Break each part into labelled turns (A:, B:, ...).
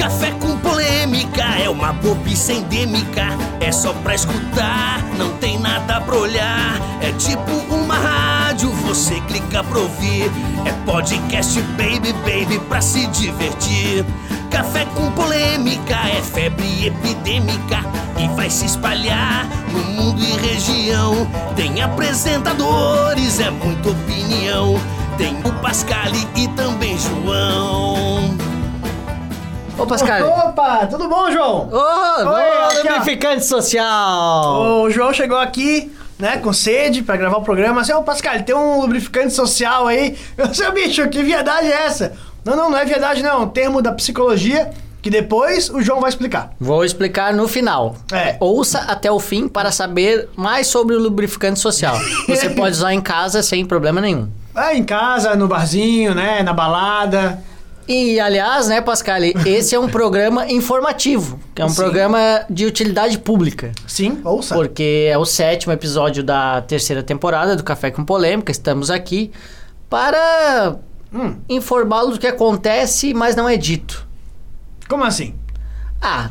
A: Café com polêmica é uma bobice endêmica. É só pra escutar, não tem nada pra olhar. É tipo uma rádio, você clica pra ouvir. É podcast, baby, baby, pra se divertir. Café com polêmica é febre epidêmica e vai se espalhar no mundo e região. Tem apresentadores, é muita opinião. Tem o Pascali e também João.
B: Ô, Pascal.
C: Opa, tudo bom, João?
B: Ô,
C: ó.
B: lubrificante social.
C: O João chegou aqui, né, com sede pra gravar o programa. Assim, ô Pascal, tem um lubrificante social aí. Eu sei, bicho, que viadagem é essa? Não, não, não é viadagem, não. É um termo da psicologia que depois o João vai explicar.
B: Vou explicar no final.
C: É.
B: Ouça até o fim para saber mais sobre o lubrificante social. Você pode usar em casa sem problema nenhum.
C: É, em casa, no barzinho, né, na balada.
B: E, aliás, né, Pascali, esse é um programa informativo, que é um
C: Sim.
B: programa de utilidade pública.
C: Sim, ouça.
B: Porque é o sétimo episódio da terceira temporada do Café com Polêmica. Estamos aqui para
C: Hum,
B: informá-lo do que acontece, mas não é dito.
C: como assim?
B: Ah,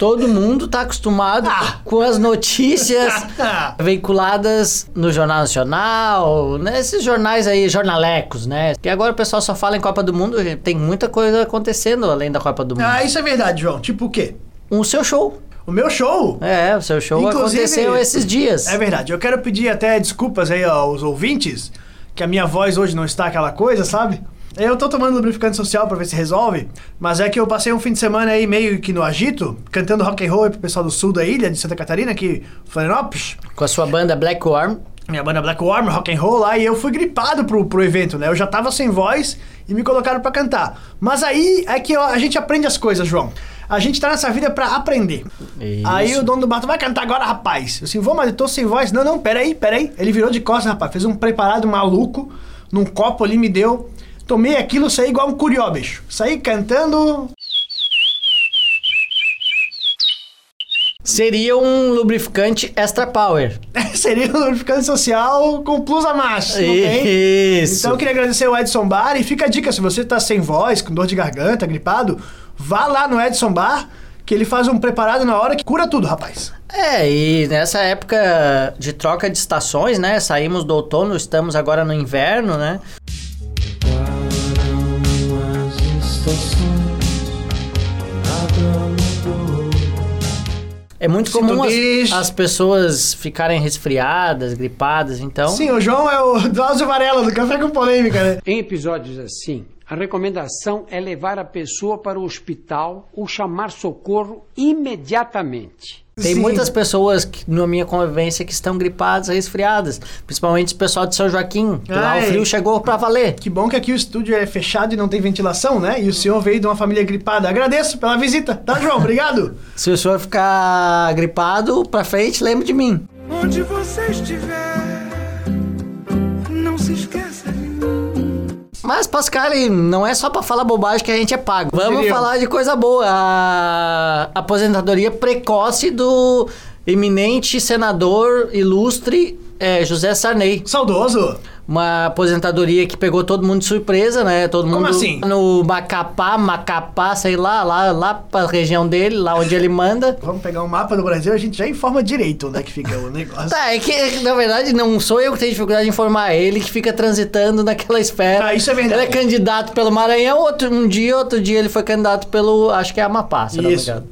B: todo mundo tá acostumado
C: Ah.
B: com as notícias veiculadas no Jornal Nacional, nesses jornais aí, jornalecos, né? Que agora o pessoal só fala em Copa do Mundo, tem muita coisa acontecendo além da Copa do Mundo.
C: Ah, isso é verdade, João. Tipo o quê?
B: O seu show.
C: O meu show
B: É, o seu show
C: Inclusive-
B: aconteceu esses dias.
C: É verdade. Eu quero pedir até desculpas aí aos ouvintes, que a minha voz hoje não está aquela coisa, sabe? Eu tô tomando lubrificante social pra ver se resolve, mas é que eu passei um fim de semana aí meio que no agito, cantando rock and roll pro pessoal do sul da ilha, de Santa Catarina, aqui, Florianópolis.
B: Com a sua banda Black Worm.
C: Minha banda Black Worm, rock and roll lá, e eu fui gripado pro, pro evento, né? Eu já tava sem voz e me colocaram pra cantar. Mas aí é que a gente aprende as coisas, João. A gente tá nessa vida pra aprender.
B: Isso.
C: Aí o dono do bar, vai cantar agora, rapaz. Eu assim, vou, mas eu tô sem voz. Não, não, peraí, peraí. Ele virou de costas, rapaz. Fez um preparado maluco, num copo ali, me deu. Tomei aquilo, saí igual um curió, bicho. Saí cantando.
B: Seria um lubrificante extra power.
C: Seria um lubrificante social com plus a mais. não tem?
B: Isso.
C: Então eu queria agradecer o Edson Bar e fica a dica, se você tá sem voz, com dor de garganta, gripado, vá lá no Edson Bar, que ele faz um preparado na hora que cura tudo, rapaz.
B: É, e nessa época de troca de estações, né? Saímos do outono, estamos agora no inverno, né? É muito
C: Se
B: comum as,
C: diz.
B: as pessoas ficarem resfriadas, gripadas, então.
C: Sim, o João é o Drauzio Varela, do Café com Polêmica, né?
D: Em episódios assim, a recomendação é levar a pessoa para o hospital ou chamar socorro imediatamente.
B: Tem
C: Sim.
B: muitas pessoas que, na minha convivência que estão gripadas, resfriadas. Principalmente o pessoal de São Joaquim. que lá o
C: Ai.
B: frio chegou pra valer.
C: Que bom que aqui o estúdio é fechado e não tem ventilação, né? E o senhor veio de uma família gripada. Agradeço pela visita, tá, João? Obrigado.
B: Se o senhor ficar gripado, pra frente, lembre de mim.
E: Onde você estiver,
B: Mas, Pascal, não é só pra falar bobagem que a gente é pago. Vamos
C: Seria.
B: falar de coisa boa. A aposentadoria precoce do eminente senador ilustre eh, José Sarney.
C: Saudoso.
B: Uma aposentadoria que pegou todo mundo de surpresa, né? Todo
C: Como
B: mundo
C: assim?
B: no Macapá, Macapá, sei lá, lá, lá pra região dele, lá onde ele manda.
C: Vamos pegar um mapa do Brasil, a gente já informa direito onde é que fica o negócio.
B: Tá, é que na verdade não sou eu que tenho dificuldade de informar, é ele que fica transitando naquela esfera.
C: Ah, isso é verdade.
B: Ele é candidato pelo Maranhão, outro, um dia, outro dia ele foi candidato pelo, acho que é Amapá, se não me
C: Isso.
B: engano.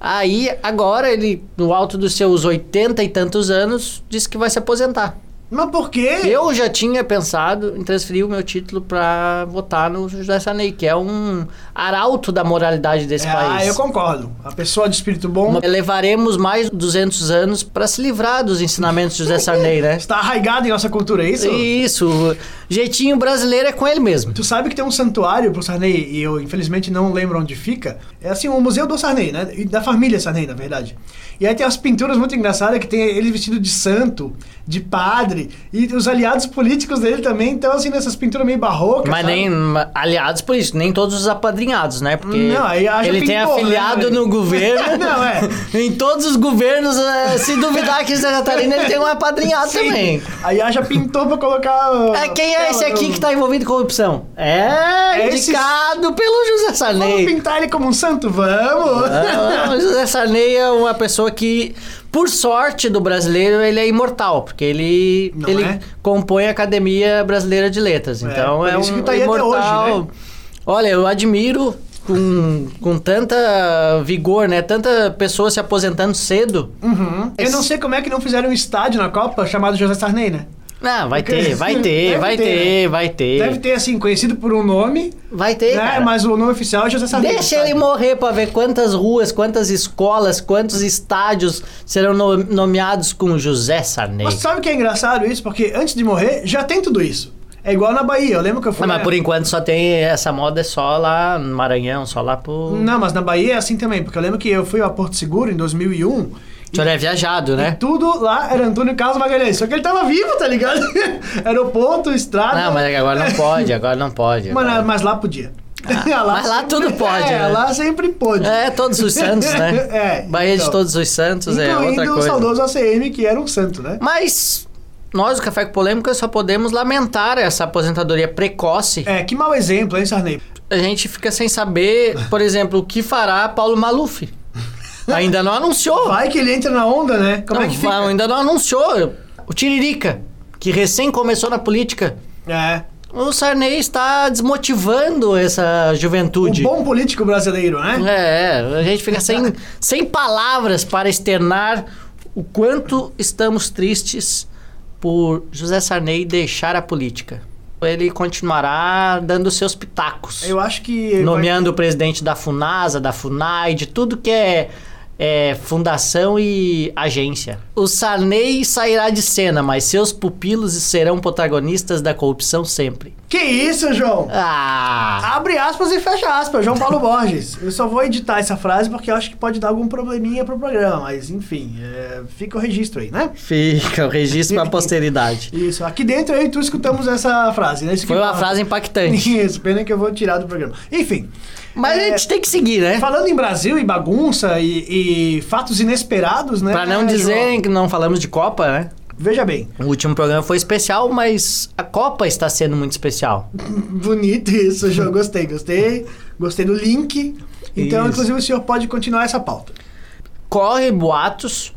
B: Aí, agora, ele, no alto dos seus 80 e tantos anos, disse que vai se aposentar.
C: Mas por quê?
B: Eu já tinha pensado em transferir o meu título pra votar no José Sarney, que é um arauto da moralidade desse
C: É,
B: país.
C: ah, eu concordo. A pessoa de espírito bom
B: Levaremos mais de 200 anos pra se livrar dos ensinamentos de José Sarney, né?
C: está arraigado em nossa cultura, é isso?
B: Isso. Jeitinho brasileiro é com ele mesmo.
C: Tu sabe que tem um santuário pro Sarney, e eu infelizmente não lembro onde fica. É assim, o Museu do Sarney, né? E Da família Sarney, na verdade. E aí tem as pinturas muito engraçadas que tem ele vestido de santo, de padre. E os aliados políticos dele também estão assim nessas pinturas meio barrocas.
B: Mas
C: sabe?
B: nem aliados isso, nem todos os apadrinhados, né? Porque
C: Não, aí
B: ele tem
C: pintor, né,
B: afiliado
C: velho?
B: no governo.
C: Não, é.
B: em todos os governos, eh, se duvidar que Santa Catarina ele tem um apadrinhado
C: Sim.
B: também.
C: Aí haja pintor pra colocar.
B: É, quem é esse aqui que tá envolvido em corrupção? É,
C: É esse-
B: indicado pelo José
C: Vamos
B: Sarney.
C: pintar ele como um santo? Vamos!
B: O José Sarney é uma pessoa que, por sorte do brasileiro, ele é imortal, porque ele,
C: Não
B: ele
C: é?
B: compõe a Academia Brasileira de Letras.
C: É,
B: Então é, um
C: tá
B: imortal.
C: hoje, né?
B: Olha, eu admiro com, com tanta vigor, né? Tanta pessoa se aposentando cedo.
C: Uhum. Eu não sei como é que não fizeram um estádio na Copa chamado José Sarney, né?
B: Ah, vai ter, vai ter, vai
C: ter,
B: ter,
C: né?
B: vai ter.
C: Deve ter, assim, conhecido por um nome,
B: Vai ter,
C: né?
B: cara.
C: Mas o nome oficial é José Sarney.
B: Deixa ele morrer pra ver quantas ruas, quantas escolas, quantos estádios serão no- nomeados com José Sarney.
C: Mas sabe o que é engraçado isso? Porque antes de morrer, já tem tudo isso. É igual na Bahia. Eu lembro que eu fui.
B: Ah, mas por enquanto só tem essa moda é só lá no Maranhão, só lá pro.
C: Não, mas na Bahia é assim também. Porque eu lembro que eu fui a Porto Seguro em 2001.
B: O senhor é viajado, né?
C: tudo lá era Antônio Carlos Magalhães. Só que ele tava vivo, tá ligado? Aeroporto, estrada.
B: Não, mas agora não pode, agora não pode.
C: Mas,
B: agora.
C: mas lá podia.
B: mas lá tudo pode,
C: É,
B: né?
C: lá sempre pôde.
B: É, todos os santos, né?
C: É,
B: Bahia de
C: então.
B: Todos os Santos é
C: Incluindo
B: outra
C: o
B: coisa.
C: saudoso ACM, que era um santo, né?
B: Mas nós, do Café com Polêmica, só podemos lamentar essa aposentadoria precoce.
C: É, que mau exemplo, hein, Sarney?
B: A gente fica sem saber, por exemplo, o que fará Paulo Maluf. Ainda não anunciou.
C: Vai que ele entra na onda, né? Como
B: Não,
C: é que fica?
B: Ainda não anunciou. O Tiririca, que recém começou na política.
C: É.
B: O Sarney está desmotivando essa
C: O
B: juventude.
C: bom político brasileiro, né?
B: É, a gente fica sem, sem palavras para externar o quanto estamos tristes por José Sarney deixar a política. Ele continuará dando seus pitacos,
C: Eu acho que.
B: nomeando o presidente da FUNASA, da FUNAI, de tudo que é, é fundação e agência. O Sarney sairá de cena, mas seus pupilos serão protagonistas da corrupção sempre.
C: Que isso, João?
B: Ah!
C: Abre aspas e fecha aspas, João Paulo Borges. Eu só vou editar essa frase porque eu acho que pode dar algum probleminha pro programa, mas enfim, é, fica o registro aí, né?
B: Fica o registro para a posteridade.
C: Isso, aqui dentro eu e tu escutamos essa frase, né? Isso
B: Foi uma
C: importa.
B: frase impactante.
C: Isso, pena que eu vou tirar do programa. Enfim,
B: Mas a
C: É,
B: gente tem que seguir, né?
C: falando em Brasil e bagunça e, e fatos inesperados, né?
B: Pra não dizerem que não falamos de Copa, né?
C: João? Veja bem,
B: O último programa foi especial, mas a Copa está sendo muito especial.
C: bonito isso, João. Gostei, gostei. Gostei do link. Então,
B: Isso.
C: inclusive, o senhor pode continuar essa pauta.
B: Corre boatos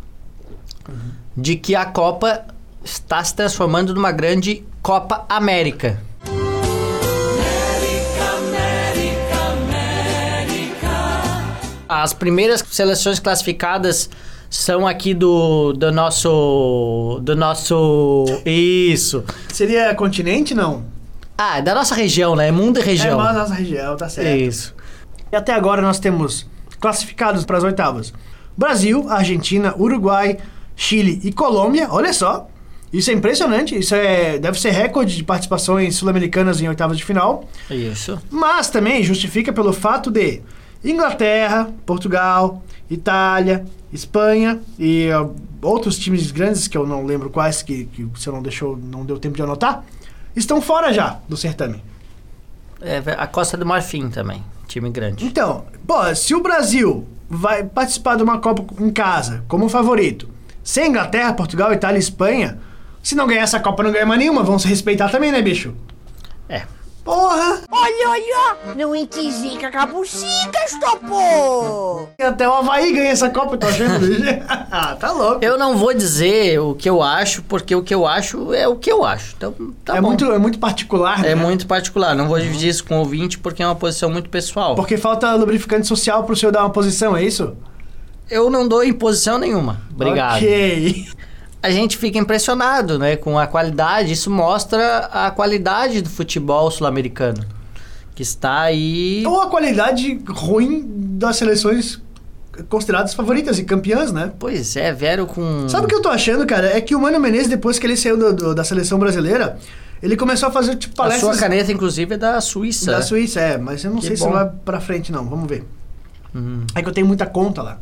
B: de que a Copa está se transformando numa grande Copa América. As primeiras seleções classificadas são aqui do, do nosso. Do nosso. Isso.
C: Seria continente, não?
B: Ah, é da nossa região, né? Mundo e
C: É
B: região.
C: mais nossa região, tá certo.
B: Isso.
C: E até agora nós temos classificados para as oitavas: Brasil, Argentina, Uruguai, Chile e Colômbia. Olha só. Isso é impressionante. Isso é deve ser recorde de participações sul-americanas em oitavas de final.
B: Isso.
C: Mas também justifica pelo fato de Inglaterra, Portugal, Itália, Espanha e ó, outros times grandes que eu não lembro quais que, que você não deixou, não deu tempo de anotar, estão fora já do certame.
B: É, a Costa do Marfim também. Time grande.
C: Então, pô, se o Brasil vai participar de uma Copa em casa como favorito, sem Inglaterra, Portugal, Itália e Espanha, se não ganhar essa Copa, não ganha mais nenhuma, vão se respeitar também, né, bicho?
B: É.
C: Porra!
F: Olha, olha, não entisica capucicas, topo!
C: Até o Havaí ganha essa Copa, eu tô achando, bicho. ah, tá louco.
B: Eu não vou dizer o que eu acho, porque o que eu acho é o que eu acho. Então, tá
C: é,
B: bom.
C: muito, é muito particular, né?
B: É muito particular. Não vou dividir isso com o ouvinte porque é uma posição muito pessoal.
C: Porque falta lubrificante social pro senhor dar uma posição, é isso?
B: Eu não dou imposição nenhuma. Obrigado.
C: Ok.
B: A gente fica impressionado, né, com a qualidade. Isso mostra a qualidade do futebol sul-americano, que está aí.
C: Ou a qualidade ruim das seleções consideradas favoritas e campeãs, né?
B: Pois é, vieram com.
C: Sabe o que eu tô achando, cara? É que o Mano Menezes, depois que ele saiu do- do- da seleção brasileira, ele começou a fazer, tipo,
B: A
C: palestras...
B: sua caneta, inclusive, é da Suíça.
C: Da Suíça, é. Mas eu não
B: Que
C: sei se
B: bom.
C: vai pra frente, não. Vamos ver.
B: Hum.
C: É que eu tenho muita conta lá.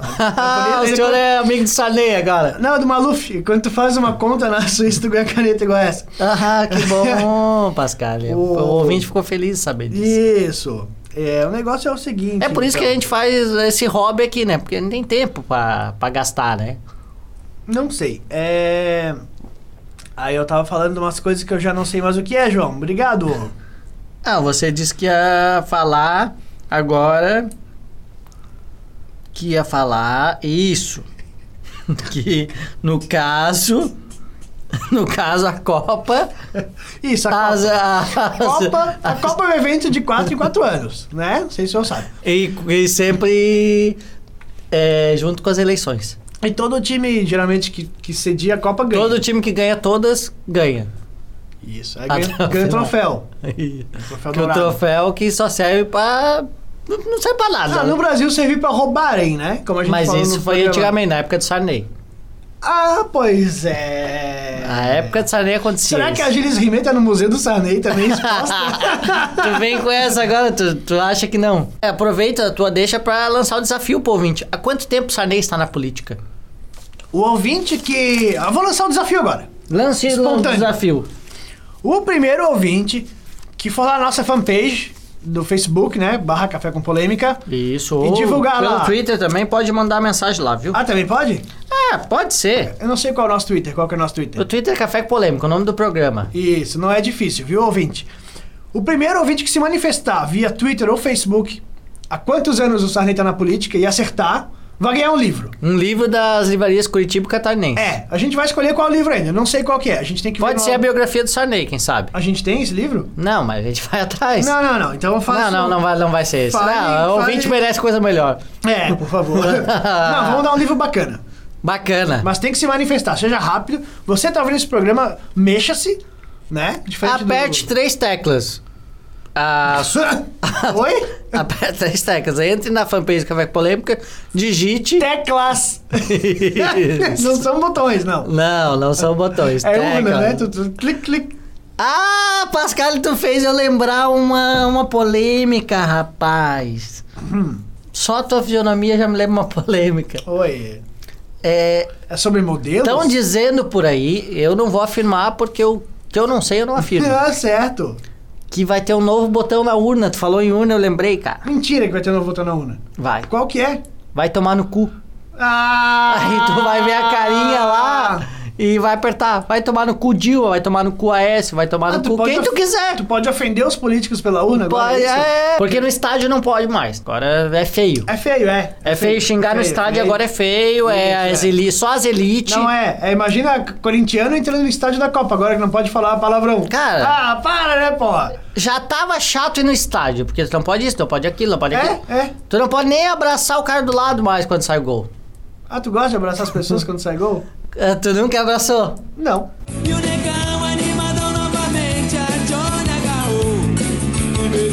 B: Ah, o senhor é amigo de Sarney agora.
C: Não, do Maluf. Quando tu faz uma conta na Suíça, tu ganha caneta igual essa.
B: Ah, que bom, Pascal. O...
C: O-
B: ouvinte ficou feliz de saber disso.
C: Isso. É, o negócio é o seguinte.
B: É por isso que a
C: então.
B: gente faz esse hobby aqui, né? Porque não tem tempo pra, pra gastar, né?
C: Não sei. É. Aí eu tava falando de umas coisas que eu já não sei mais o que é, João. Obrigado.
B: Ah, você disse que ia falar agora. Que ia falar isso. que no caso. No caso, a Copa.
C: Isso, a
B: As,
C: Copa.
B: as-
C: A Copa, a Copa é um evento de 4 em 4 anos, né? Não sei se eu sabe.
B: E, e sempre é, junto com as eleições.
C: E todo time, geralmente, que, que cedia a Copa ganha.
B: Todo time que ganha todas, ganha.
C: Isso, aí ganha,
B: o
C: ganha
B: final.
C: troféu.
B: que
C: Troféu
B: o troféu que só serve pra. Não não serve pra nada.
C: Ah, no Brasil serviu pra roubarem, né? Como a gente
B: Mas isso foi
C: programa.
B: antigamente, na época do Sarney.
C: Ah, pois é.
B: Na época do Sarney acontecia.
C: Será que a
B: isso.
C: Gilles Rimet tá no Museu do Sarney também exposta?
B: tu vem com essa agora, tu, tu acha que não? É, aproveita a tua deixa pra lançar o desafio pro ouvinte. Há quanto tempo o Sarney está na política?
C: o ouvinte que... Eu vou lançar um desafio agora.
B: Lance o desafio.
C: O primeiro ouvinte que for lá na nossa fanpage do Facebook, né? Barra Café com Polêmica.
B: Isso.
C: E divulgar
B: pelo
C: lá.
B: Twitter também pode mandar mensagem lá, viu?
C: Ah, também pode?
B: É, pode ser.
C: Eu não sei qual é o nosso Twitter. Qual que é o nosso
B: O
C: Twitter?
B: Twitter é Café com Polêmica, o nome do programa.
C: Isso, não é difícil, viu, ouvinte? O primeiro ouvinte que se manifestar via Twitter ou Facebook há quantos anos o Sarney tá na política e acertar, vai ganhar um livro.
B: Um livro das livrarias Curitiba e Catarinense.
C: É, a gente vai escolher qual livro ainda. Não sei qual que é. A gente tem que
B: Pode
C: no-
B: ser a biografia do Sarney, quem sabe?
C: A gente tem esse livro?
B: Não, mas a gente vai atrás.
C: Não, não, não. Então eu faço...
B: não, não, não vai, não vai ser esse.
C: Fale-
B: não, o ouvinte merece coisa melhor.
C: É, por favor. não, vamos dar um livro bacana.
B: Bacana.
C: Mas tem que se manifestar, seja rápido. Você tá ouvindo esse programa, mexa-se, né? Diferente
B: Aperte três teclas. Ah, su-
C: do... Oi?
B: Aperte três teclas. Entre na fanpage do Café Polêmica, digite.
C: Teclas. não são botões, não.
B: Não, não são botões.
C: É
B: tecla.
C: urna, né? Tu, tu, clique, clique.
B: Ah, Pascal, tu fez eu lembrar uma, uma polêmica, rapaz.
C: Hum.
B: Só a tua fisionomia já me lembra uma polêmica.
C: Oi.
B: É,
C: É sobre modelos?
B: Estão dizendo por aí, eu não vou afirmar porque eu, que eu não sei, eu não afirmo.
C: Ah, certo.
B: Que vai ter um novo botão na urna. Tu falou em urna, eu lembrei, cara.
C: Mentira que vai ter um novo botão na urna.
B: Vai.
C: Qual que é?
B: Vai tomar no cu.
C: Ah!
B: Aí tu vai ver a carinha lá e vai apertar. Vai tomar no cu Dilma, vai tomar no cu Aécio, vai tomar
C: Ah,
B: no
C: tu
B: cu quem tu quiser.
C: Tu pode ofender os políticos pela urna agora?
B: Pode-
C: é isso?
B: é, porque no estádio não pode mais. Agora é feio.
C: É feio, é.
B: É feio xingar no
C: feio,
B: estádio,
C: feio.
B: agora é feio, é,
C: Isso,
B: as
C: é.
B: eli- só as elites.
C: Não é, é, imagina corintiano entrando no estádio da Copa, agora que não pode falar palavrão.
B: Cara.
C: Ah, para, né, porra?
B: Já tava chato ir no estádio, porque tu não pode isso, não pode aquilo, não pode aquilo.
C: É, é.
B: Tu não pode nem abraçar o cara do lado mais quando sai o gol.
C: Ah, tu gosta de abraçar as pessoas quando sai gol?
B: Ah, Tu nunca abraçou?
C: Não.
G: E o negão animadão novamente, a Johnny agarrou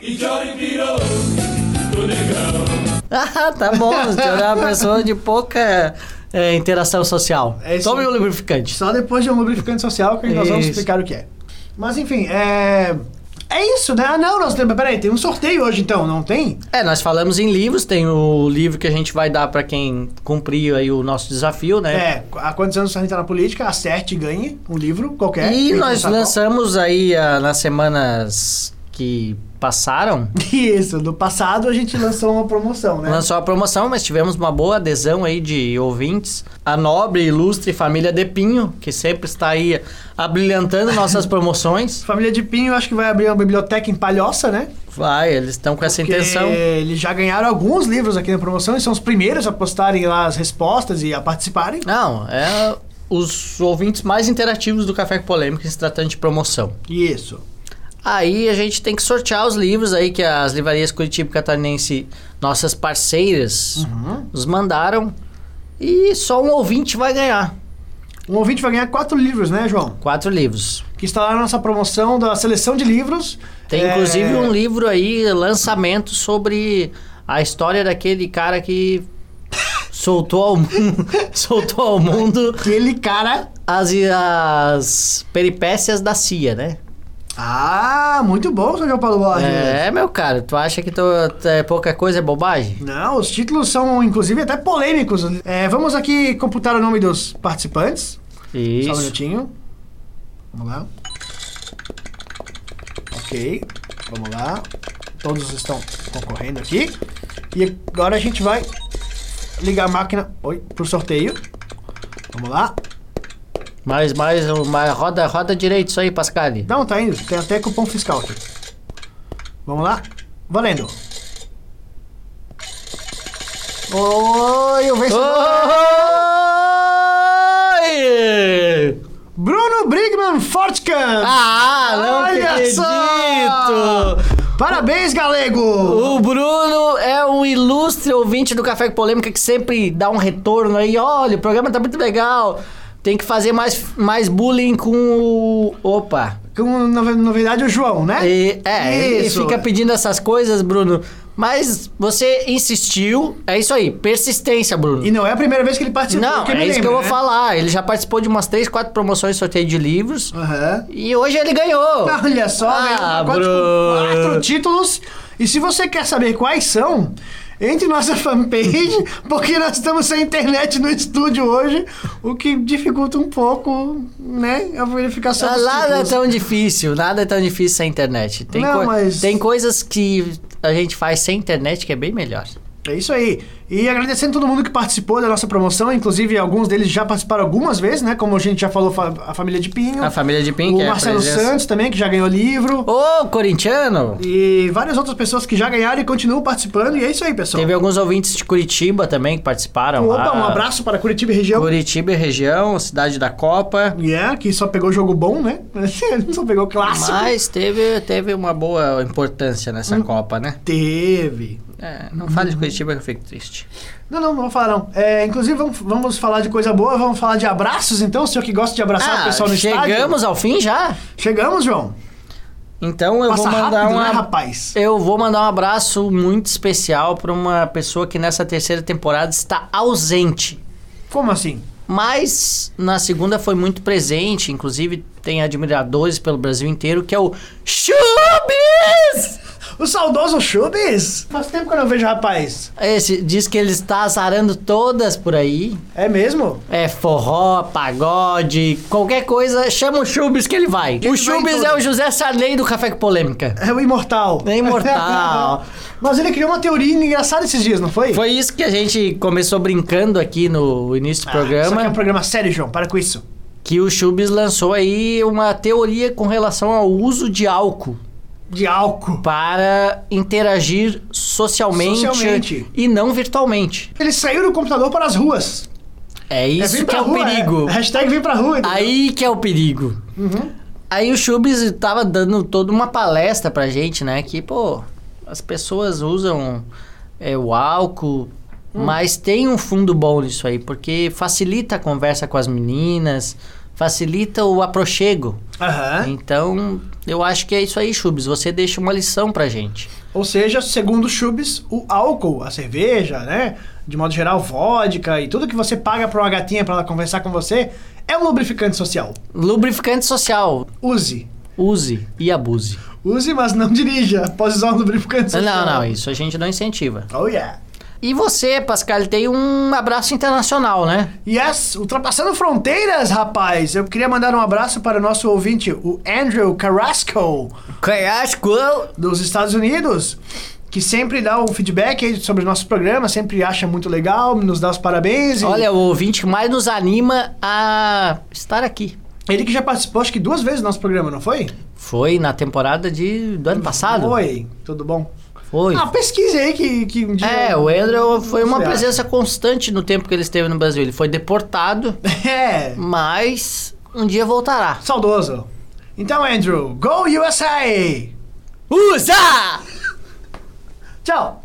G: E Johnny virou o negão
B: Ah, tá bom. Senhor é uma pessoa de pouca é, interação social.
C: É isso.
B: Tome um lubrificante.
C: Só depois de um lubrificante social que nós vamos explicar o que é. Mas enfim, é. É isso, né? Ah, não, nós temos. Peraí, tem um sorteio hoje então, não tem?
B: É, nós falamos em livros, tem o livro que a gente vai dar pra quem cumprir aí o nosso desafio, né?
C: É, há quantos anos a gente tá na política? Acerte e ganhe um livro qualquer.
B: E nós lançamos aí ah, nas semanas que passaram,
C: Isso, do passado a gente lançou uma promoção, né?
B: lançou a promoção, mas tivemos uma boa adesão aí de ouvintes. A nobre e ilustre família De Pinho, que sempre está aí abrilhantando nossas promoções.
C: Família de Pinho, acho que vai abrir uma biblioteca em Palhoça, né?
B: Vai, eles estão com essa
C: Porque
B: intenção.
C: Eles já ganharam alguns livros aqui na promoção e são os primeiros a postarem lá as respostas e a participarem.
B: Não, é os ouvintes mais interativos do Café com Polêmica se tratando de promoção.
C: Isso.
B: Aí a gente tem que sortear os livros aí que as livrarias Curitiba Catarinense, nossas parceiras, nos mandaram. E só um ouvinte vai ganhar.
C: Um ouvinte vai ganhar quatro livros, né, João?
B: Quatro livros.
C: Que está lá na nossa promoção da seleção de livros.
B: Tem
C: É,
B: inclusive um livro aí, lançamento sobre a história daquele cara que soltou ao mundo, soltou ao mundo
C: Aquele cara.
B: as, as peripécias da CIA, né?
C: Ah, muito bom, seu João Paulo Borges.
B: É, meu cara, tu acha que tu, é, pouca coisa é bobagem?
C: Não, os títulos são, inclusive, até polêmicos. É, vamos aqui computar o nome dos participantes. Só um
B: Isso.
C: minutinho. Vamos lá. Ok, vamos lá. Todos estão concorrendo aqui. E agora a gente vai ligar a máquina oi, pro sorteio. Vamos lá.
B: Mais, mais, mais roda, roda direito isso aí, Pascali.
C: Não, tá indo. Tem até cupom fiscal aqui. Vamos lá. Valendo. Oi, o vencedor.
B: Oi!
C: Bruno Brigman Fortcamp.
B: Ah, não
C: Olha
B: acredito!
C: só! Parabéns, galego!
B: O Bruno é um ilustre ouvinte do Café com Polêmica que sempre dá um retorno aí. Olha, o programa tá muito legal. Tem que fazer mais, mais bullying com o. Opa!
C: Com, na, na verdade, o João, né?
B: E- é, ele
C: Isso.
B: fica pedindo essas coisas, Bruno. Mas você insistiu. É isso aí, persistência, Bruno.
C: E não é a primeira vez que ele participou.
B: Não, é isso que eu
C: lembro,
B: vou
C: né?
B: falar. Ele já participou de umas 3, 4 promoções de sorteio de livros.
C: Aham.
B: E hoje ele ganhou.
C: Olha só,
B: Ah,
C: ganhou
B: Bruno.
C: com quatro títulos. E se você quer saber quais são, entre nossa fanpage, porque nós estamos sem internet no estúdio hoje, o que dificulta um pouco, né, a verificação
B: Ah, Nada é tão difícil, nada é tão difícil sem internet. Tem,
C: Não,
B: coi-
C: mas-
B: tem coisas que a gente faz sem internet que é bem melhor.
C: É isso aí. E agradecendo todo mundo que participou da nossa promoção, inclusive alguns deles já participaram algumas vezes, né? Como a gente já falou, fa- a família de Pinho.
B: A família de Pink
C: O
B: é a
C: Marcelo. Santos também, que já ganhou livro.
B: Ô, corintiano!
C: E várias outras pessoas que já ganharam e continuam participando. E é isso aí, pessoal.
B: Teve alguns ouvintes de Curitiba também que participaram.
C: Opa,
B: lá.
C: um abraço para Curitiba e região.
B: Curitiba e região, cidade da Copa.
C: Yeah, que só pegou jogo bom, né? só pegou clássico.
B: Mas teve, teve uma boa importância
C: Hum.
B: nessa Copa, né?
C: Teve.
B: É, não fale de Curitiba que eu fico triste.
C: Não, não, não vou falar não. É, inclusive, vamos, vamos falar de coisa boa, vamos falar de abraços, então, o senhor que gosta de abraçar o pessoal no estádio.
B: Ah, chegamos ao fim já?
C: Chegamos, João.
B: Então eu
C: Passa
B: vou mandar
C: rápido,
B: um
C: né, rapaz?
B: Eu vou mandar um abraço muito especial para uma pessoa que nessa terceira temporada está ausente.
C: Como assim?
B: Mas na segunda foi muito presente, inclusive tem admiradores pelo Brasil inteiro, que é o Chubis!
C: O saudoso Chubis? Faz tempo que eu não vejo rapaz.
B: Esse diz que ele está azarando todas por aí.
C: É mesmo?
B: É forró, pagode, qualquer coisa, chama o Chubis que ele vai.
C: Ele
B: o Chubis é o José Sarney do Café com Polêmica.
C: É o imortal.
B: É imortal.
C: Mas ele criou uma teoria engraçada esses dias, não foi?
B: Foi isso que a gente começou brincando aqui no início do
C: Ah, Isso
B: programa.
C: aqui é um programa sério, João. Para com isso.
B: que o Chubis lançou aí uma teoria com relação ao uso de álcool
C: De álcool.
B: para interagir socialmente,
C: Socialmente.
B: e não virtualmente.
C: Ele saiu do computador para as ruas.
B: É isso
C: vir
B: que é o
C: rua,
B: perigo.
C: É. Hashtag vem pra rua. entendeu?
B: Aí que é o perigo.
C: Uhum.
B: Aí o Chubis tava dando toda uma palestra pra gente, né? Que, pô, as pessoas usam é, o álcool,
C: Hum.
B: mas tem um fundo bom nisso aí, porque facilita a conversa com as meninas, facilita o aprochego.
C: Aham.
B: Então, eu acho que é isso aí, Chubis. Você deixa uma lição pra gente.
C: Ou seja, segundo o Chubis, o álcool, a cerveja, né? De modo geral, vodka e tudo que você paga pra uma gatinha pra ela conversar com você é um lubrificante social.
B: Lubrificante social.
C: Use.
B: Use e abuse.
C: Use, mas não dirija após usar um lubrificante social.
B: Não, não, isso a gente não incentiva.
C: Oh, yeah.
B: E você, Pascal, tem um abraço internacional, né?
C: Yes, ultrapassando fronteiras, rapaz. Eu queria mandar um abraço para o nosso ouvinte, o Andrew Carrasco,
B: Carrasco!
C: dos Estados Unidos, que sempre dá um feedback aí sobre o nosso programa, sempre acha muito legal, nos dá os parabéns. e-
B: Olha, o ouvinte que mais nos anima a estar aqui.
C: Ele que já participou, acho que duas vezes do nosso programa, não foi?
B: Foi na temporada de, do ano passado?
C: Foi, tudo bom.
B: Foi.
C: Ah, pesquise aí que, que um dia...
B: É, o Andrew foi uma presença constante no tempo que ele esteve no Brasil. Ele foi deportado,
C: É,
B: mas um dia voltará.
C: saudoso. Então, Andrew, go USA!
B: Usa!
C: Tchau!